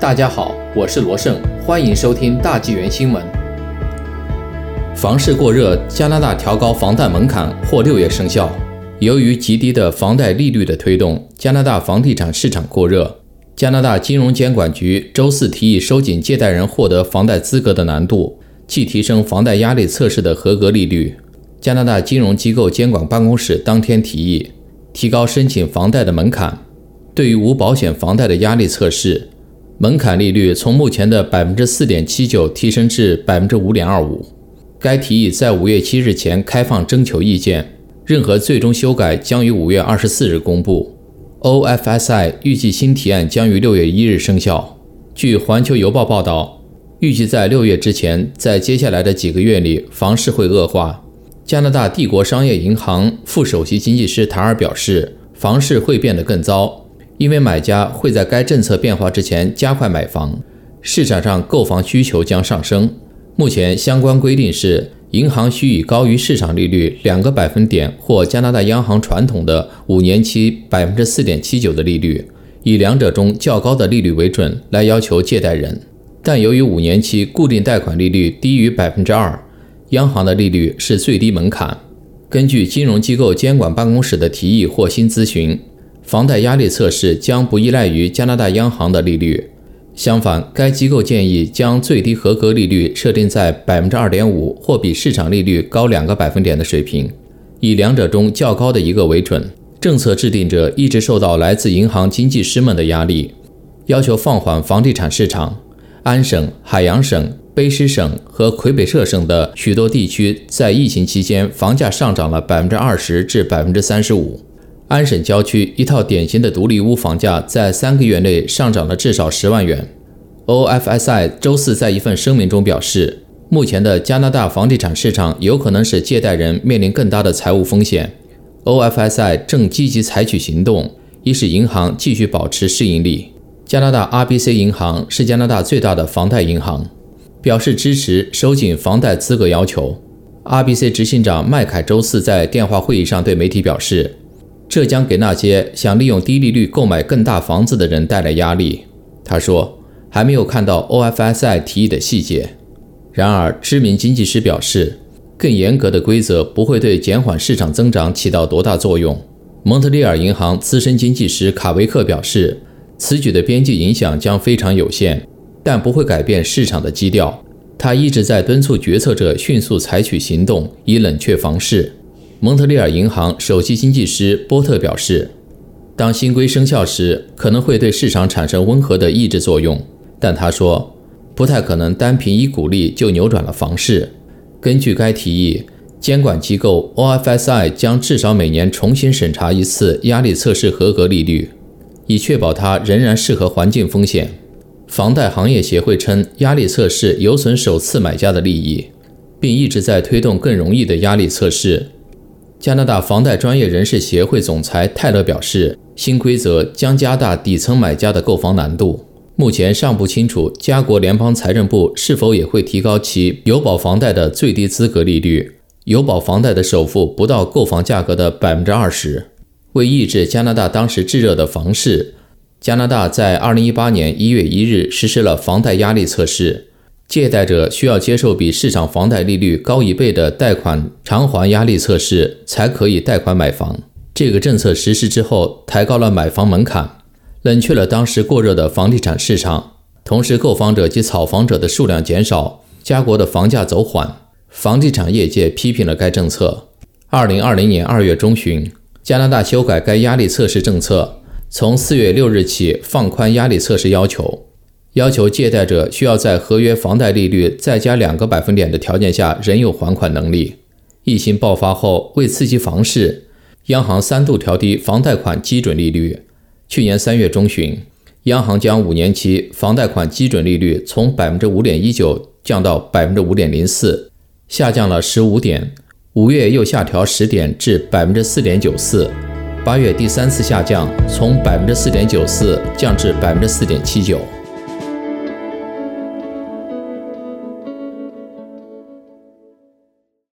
大家好，我是罗胜，欢迎收听大纪元新闻。房市过热，加拿大调高房贷门槛或六月生效。由于极低的房贷利率的推动，加拿大房地产市场过热。加拿大金融监管局周四提议收紧借贷人获得房贷资格的难度，即提升房贷压力测试的合格利率。加拿大金融机构监管办公室当天提议提高申请房贷的门槛，对于无保险房贷的压力测试。门槛利率从目前的百分之四点七九提升至百分之五点二五。该提议在五月七日前开放征求意见，任何最终修改将于五月二十四日公布。OFSI 预计新提案将于六月一日生效。据环球邮报报道，预计在六月之前，在接下来的几个月里，房市会恶化。加拿大帝国商业银行副首席经济师塔尔表示，房市会变得更糟。因为买家会在该政策变化之前加快买房，市场上购房需求将上升。目前相关规定是，银行需以高于市场利率两个百分点或加拿大央行传统的五年期百分之四点七九的利率，以两者中较高的利率为准来要求借贷人。但由于五年期固定贷款利率低于百分之二，央行的利率是最低门槛。根据金融机构监管办公室的提议或新咨询。房贷压力测试将不依赖于加拿大央行的利率，相反，该机构建议将最低合格利率设定在百分之二点五或比市场利率高两个百分点的水平，以两者中较高的一个为准。政策制定者一直受到来自银行经济师们的压力，要求放缓房地产市场。安省、海洋省、卑诗省和魁北克省的许多地区在疫情期间房价上涨了百分之二十至百分之三十五。安省郊区一套典型的独立屋房价在三个月内上涨了至少十万元。OFSI 周四在一份声明中表示，目前的加拿大房地产市场有可能使借贷人面临更大的财务风险。OFSI 正积极采取行动，以使银行继续保持市盈率。加拿大 RBC 银行是加拿大最大的房贷银行，表示支持收紧房贷资格要求。RBC 执行长麦凯周四在电话会议上对媒体表示。这将给那些想利用低利率购买更大房子的人带来压力，他说，还没有看到 OFSI 提议的细节。然而，知名经济师表示，更严格的规则不会对减缓市场增长起到多大作用。蒙特利尔银行资深经济师卡维克表示，此举的边际影响将非常有限，但不会改变市场的基调。他一直在敦促决策者迅速采取行动，以冷却房市。蒙特利尔银行首席经济师波特表示，当新规生效时，可能会对市场产生温和的抑制作用，但他说，不太可能单凭一股力就扭转了房市。根据该提议，监管机构 OFSI 将至少每年重新审查一次压力测试合格利率，以确保它仍然适合环境风险。房贷行业协会称，压力测试有损首次买家的利益，并一直在推动更容易的压力测试。加拿大房贷专业人士协会总裁泰勒表示，新规则将加大底层买家的购房难度。目前尚不清楚加国联邦财政部是否也会提高其有保房贷的最低资格利率，有保房贷的首付不到购房价格的百分之二十。为抑制加拿大当时炙热的房市，加拿大在二零一八年一月一日实施了房贷压力测试。借贷者需要接受比市场房贷利率高一倍的贷款偿还压力测试，才可以贷款买房。这个政策实施之后，抬高了买房门槛，冷却了当时过热的房地产市场，同时购房者及炒房者的数量减少，加国的房价走缓。房地产业界批评了该政策。二零二零年二月中旬，加拿大修改该压力测试政策，从四月六日起放宽压力测试要求。要求借贷者需要在合约房贷利率再加两个百分点的条件下仍有还款能力。疫情爆发后，为刺激房市，央行三度调低房贷款基准利率。去年三月中旬，央行将五年期房贷款基准利率从百分之五点一九降到百分之五点零四，下降了十五点。五月又下调十点至百分之四点九四，八月第三次下降，从百分之四点九四降至百分之四点七九。